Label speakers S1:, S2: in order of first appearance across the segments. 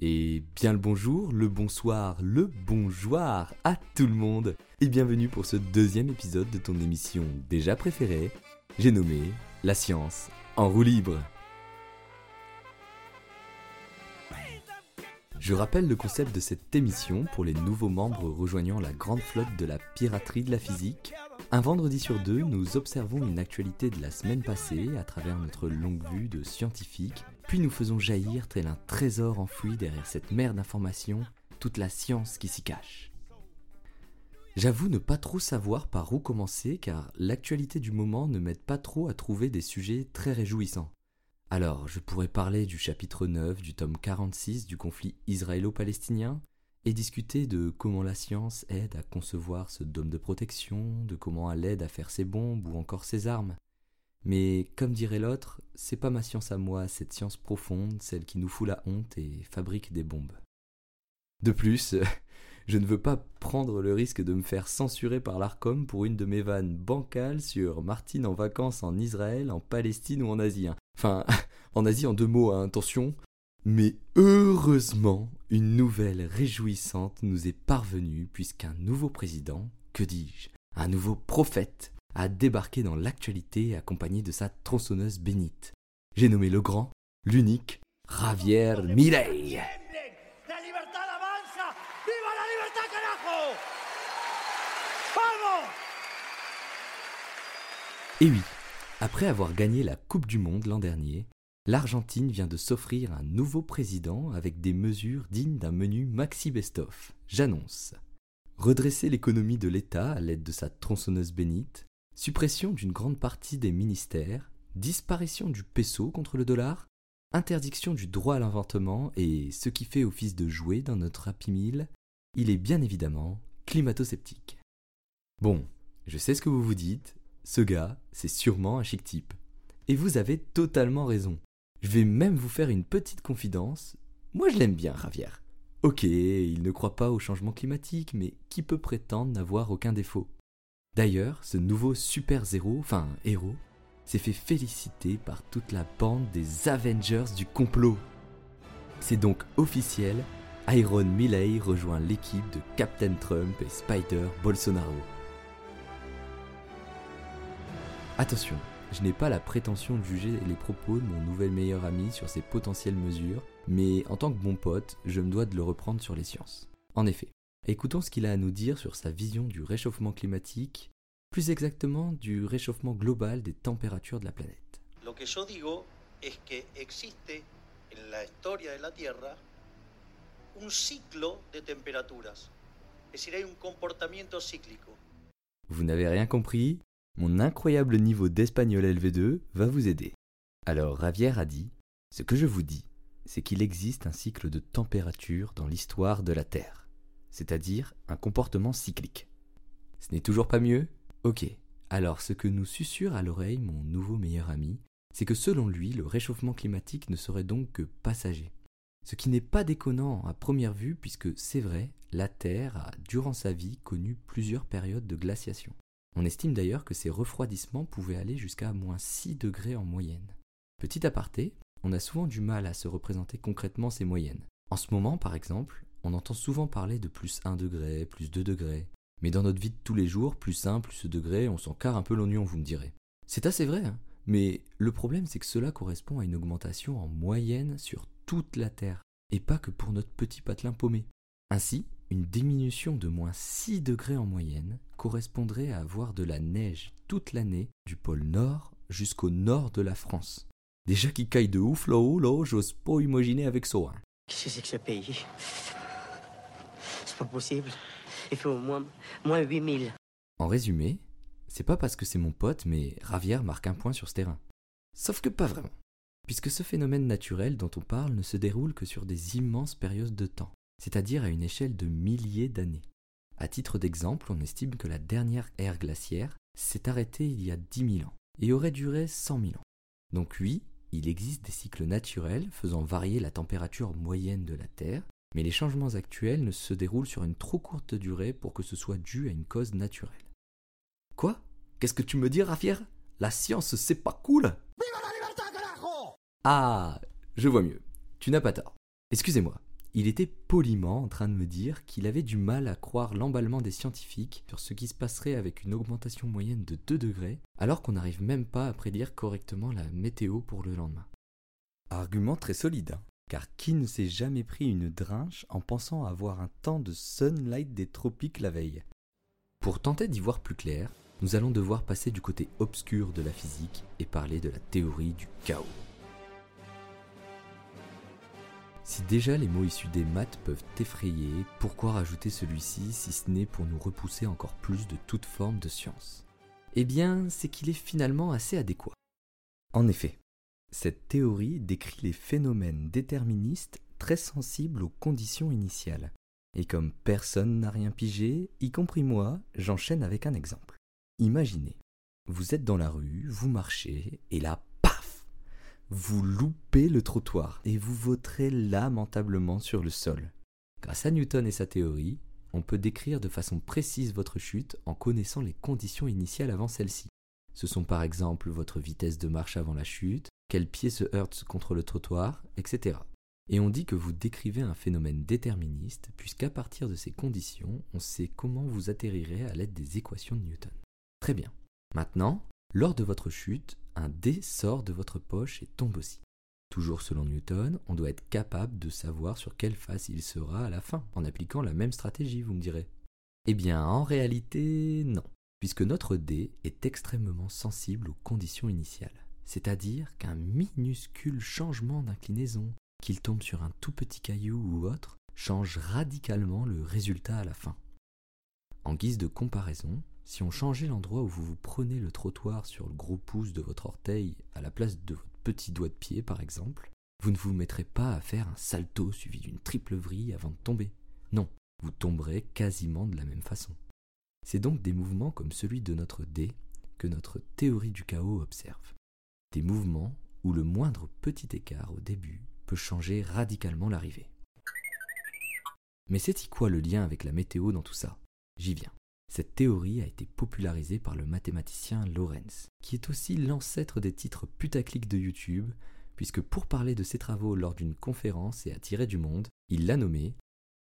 S1: Et bien le bonjour, le bonsoir, le bonjour à tout le monde. Et bienvenue pour ce deuxième épisode de ton émission déjà préférée, j'ai nommé La science en roue libre. Je rappelle le concept de cette émission pour les nouveaux membres rejoignant la grande flotte de la piraterie de la physique. Un vendredi sur deux, nous observons une actualité de la semaine passée à travers notre longue vue de scientifique, puis nous faisons jaillir tel un trésor enfoui derrière cette mer d'informations toute la science qui s'y cache. J'avoue ne pas trop savoir par où commencer car l'actualité du moment ne m'aide pas trop à trouver des sujets très réjouissants. Alors, je pourrais parler du chapitre 9 du tome 46 du conflit israélo-palestinien et discuter de comment la science aide à concevoir ce dôme de protection, de comment elle aide à faire ses bombes ou encore ses armes. Mais comme dirait l'autre, c'est pas ma science à moi, cette science profonde, celle qui nous fout la honte et fabrique des bombes. De plus, je ne veux pas prendre le risque de me faire censurer par l'ARCOM pour une de mes vannes bancales sur Martine en vacances en Israël, en Palestine ou en Asie. hein. Enfin, en Asie en deux mots, hein, attention. Mais heureusement, une nouvelle réjouissante nous est parvenue puisqu'un nouveau président, que dis-je, un nouveau prophète, a débarqué dans l'actualité accompagné de sa tronçonneuse bénite. J'ai nommé le grand, l'unique, Javier Milei. Et oui, après avoir gagné la Coupe du Monde l'an dernier, l'Argentine vient de s'offrir un nouveau président avec des mesures dignes d'un menu maxi best-of. J'annonce. Redresser l'économie de l'État à l'aide de sa tronçonneuse bénite, suppression d'une grande partie des ministères, disparition du peso contre le dollar, interdiction du droit à l'inventement et ce qui fait office de jouet dans notre Happy Meal, il est bien évidemment climato-sceptique. Bon, je sais ce que vous vous dites, ce gars, c'est sûrement un chic type. Et vous avez totalement raison. Je vais même vous faire une petite confidence. Moi je l'aime bien, Javier. Ok, il ne croit pas au changement climatique, mais qui peut prétendre n'avoir aucun défaut? D'ailleurs, ce nouveau super zéro, enfin héros, s'est fait féliciter par toute la bande des Avengers du complot. C'est donc officiel, Iron Milley rejoint l'équipe de Captain Trump et Spider Bolsonaro. Attention, je n'ai pas la prétention de juger les propos de mon nouvel meilleur ami sur ses potentielles mesures, mais en tant que bon pote, je me dois de le reprendre sur les sciences. En effet, écoutons ce qu'il a à nous dire sur sa vision du réchauffement climatique, plus exactement du réchauffement global des températures de la planète.
S2: Lo que yo digo es que existe en la historia de la Tierra un ciclo de temperaturas. Es decir, hay un comportamiento cíclico.
S1: Vous n'avez rien compris? Mon incroyable niveau d'espagnol LV2 va vous aider. Alors Ravière a dit Ce que je vous dis, c'est qu'il existe un cycle de température dans l'histoire de la Terre, c'est-à-dire un comportement cyclique. Ce n'est toujours pas mieux? Ok. Alors ce que nous susurre à l'oreille mon nouveau meilleur ami, c'est que selon lui, le réchauffement climatique ne serait donc que passager. Ce qui n'est pas déconnant à première vue puisque c'est vrai, la Terre a, durant sa vie, connu plusieurs périodes de glaciation. On estime d'ailleurs que ces refroidissements pouvaient aller jusqu'à moins 6 degrés en moyenne. Petit aparté, on a souvent du mal à se représenter concrètement ces moyennes. En ce moment, par exemple, on entend souvent parler de plus 1 degré, plus 2 degrés. Mais dans notre vie de tous les jours, plus 1, plus 2 degrés, on s'en carre un peu l'oignon, vous me direz. C'est assez vrai, hein mais le problème c'est que cela correspond à une augmentation en moyenne sur toute la Terre, et pas que pour notre petit patelin paumé. Ainsi, une diminution de moins 6 degrés en moyenne correspondrait à avoir de la neige toute l'année du pôle nord jusqu'au nord de la France. Déjà qui caille de ouf là-haut, là, j'ose pas imaginer avec ça. hein.
S3: Qu'est-ce que c'est que ce pays? C'est pas possible. Il fait au moins, moins 8000.
S1: En résumé, c'est pas parce que c'est mon pote, mais Ravière marque un point sur ce terrain. Sauf que pas vraiment. Puisque ce phénomène naturel dont on parle ne se déroule que sur des immenses périodes de temps, c'est-à-dire à une échelle de milliers d'années. À titre d'exemple, on estime que la dernière ère glaciaire s'est arrêtée il y a 10 000 ans et aurait duré 100 000 ans. Donc oui, il existe des cycles naturels faisant varier la température moyenne de la Terre, mais les changements actuels ne se déroulent sur une trop courte durée pour que ce soit dû à une cause naturelle. Quoi? Qu'est-ce que tu me dis, Rafier? La science, c'est pas cool Ah, je vois mieux. Tu n'as pas tort. Excusez-moi. Il était poliment en train de me dire qu'il avait du mal à croire l'emballement des scientifiques sur ce qui se passerait avec une augmentation moyenne de 2 degrés, alors qu'on n'arrive même pas à prédire correctement la météo pour le lendemain. Argument très solide, car qui ne s'est jamais pris une drinche en pensant avoir un temps de sunlight des tropiques la veille? Pour tenter d'y voir plus clair, nous allons devoir passer du côté obscur de la physique et parler de la théorie du chaos. Si déjà les mots issus des maths peuvent effrayer, pourquoi rajouter celui-ci si ce n'est pour nous repousser encore plus de toute forme de science? Eh bien, c'est qu'il est finalement assez adéquat. En effet, cette théorie décrit les phénomènes déterministes très sensibles aux conditions initiales. Et comme personne n'a rien pigé, y compris moi, j'enchaîne avec un exemple. Imaginez, vous êtes dans la rue, vous marchez, et là, vous loupez le trottoir et vous voterez lamentablement sur le sol. Grâce à Newton et sa théorie, on peut décrire de façon précise votre chute en connaissant les conditions initiales avant celle-ci. Ce sont par exemple votre vitesse de marche avant la chute, quel pied se heurte contre le trottoir, etc. Et on dit que vous décrivez un phénomène déterministe, puisqu'à partir de ces conditions, on sait comment vous atterrirez à l'aide des équations de Newton. Très bien. Maintenant, lors de votre chute, un dé sort de votre poche et tombe aussi. Toujours selon Newton, on doit être capable de savoir sur quelle face il sera à la fin, en appliquant la même stratégie, vous me direz. Eh bien, en réalité, non, puisque notre dé est extrêmement sensible aux conditions initiales, c'est-à-dire qu'un minuscule changement d'inclinaison, qu'il tombe sur un tout petit caillou ou autre, change radicalement le résultat à la fin. En guise de comparaison, si on changeait l'endroit où vous vous prenez le trottoir sur le gros pouce de votre orteil à la place de votre petit doigt de pied par exemple, vous ne vous mettrez pas à faire un salto suivi d'une triple vrille avant de tomber. Non, vous tomberez quasiment de la même façon. C'est donc des mouvements comme celui de notre dé que notre théorie du chaos observe. Des mouvements où le moindre petit écart au début peut changer radicalement l'arrivée. Mais c'est-y quoi le lien avec la météo dans tout ça? J'y viens. Cette théorie a été popularisée par le mathématicien Lorentz, qui est aussi l'ancêtre des titres putaclic de YouTube, puisque pour parler de ses travaux lors d'une conférence et attirer du monde, il l'a nommé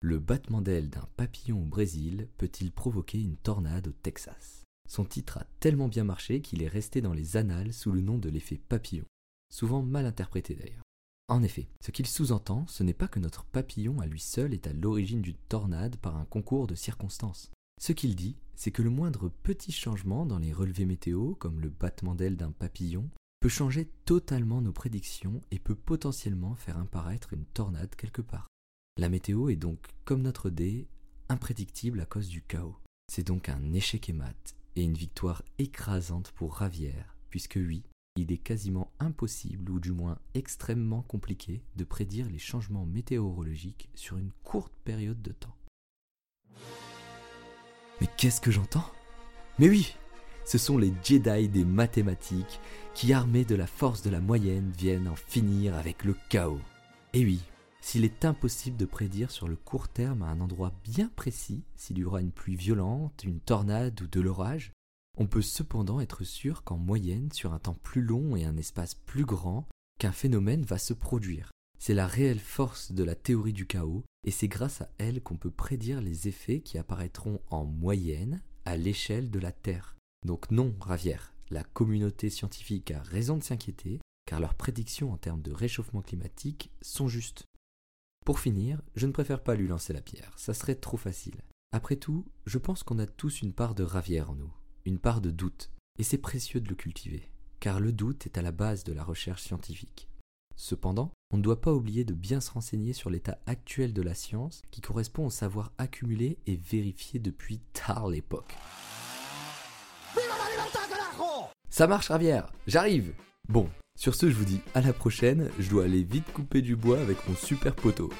S1: Le battement d'aile d'un papillon au Brésil peut-il provoquer une tornade au Texas? Son titre a tellement bien marché qu'il est resté dans les annales sous le nom de l'effet papillon, souvent mal interprété d'ailleurs. En effet, ce qu'il sous-entend, ce n'est pas que notre papillon à lui seul est à l'origine d'une tornade par un concours de circonstances. Ce qu'il dit, c'est que le moindre petit changement dans les relevés météo, comme le battement d'aile d'un papillon, peut changer totalement nos prédictions et peut potentiellement faire apparaître une tornade quelque part. La météo est donc, comme notre dé, imprédictible à cause du chaos. C'est donc un échec et et une victoire écrasante pour Ravière, puisque oui, il est quasiment impossible, ou du moins extrêmement compliqué, de prédire les changements météorologiques sur une courte période de temps. Mais qu'est-ce que j'entends? Mais oui, ce sont les Jedi des mathématiques qui, armés de la force de la moyenne, viennent en finir avec le chaos. Et oui, s'il est impossible de prédire sur le court terme à un endroit bien précis s'il y aura une pluie violente, une tornade ou de l'orage, on peut cependant être sûr qu'en moyenne, sur un temps plus long et un espace plus grand, qu'un phénomène va se produire. C'est la réelle force de la théorie du chaos, et c'est grâce à elle qu'on peut prédire les effets qui apparaîtront en moyenne à l'échelle de la Terre. Donc non, Ravière, la communauté scientifique a raison de s'inquiéter, car leurs prédictions en termes de réchauffement climatique sont justes. Pour finir, je ne préfère pas lui lancer la pierre, ça serait trop facile. Après tout, je pense qu'on a tous une part de Ravière en nous, une part de doute, et c'est précieux de le cultiver, car le doute est à la base de la recherche scientifique. Cependant, on ne doit pas oublier de bien se renseigner sur l'état actuel de la science qui correspond au savoir accumulé et vérifié depuis tard l'époque. Ça marche Ravière, j'arrive Bon, sur ce je vous dis à la prochaine, je dois aller vite couper du bois avec mon super poteau.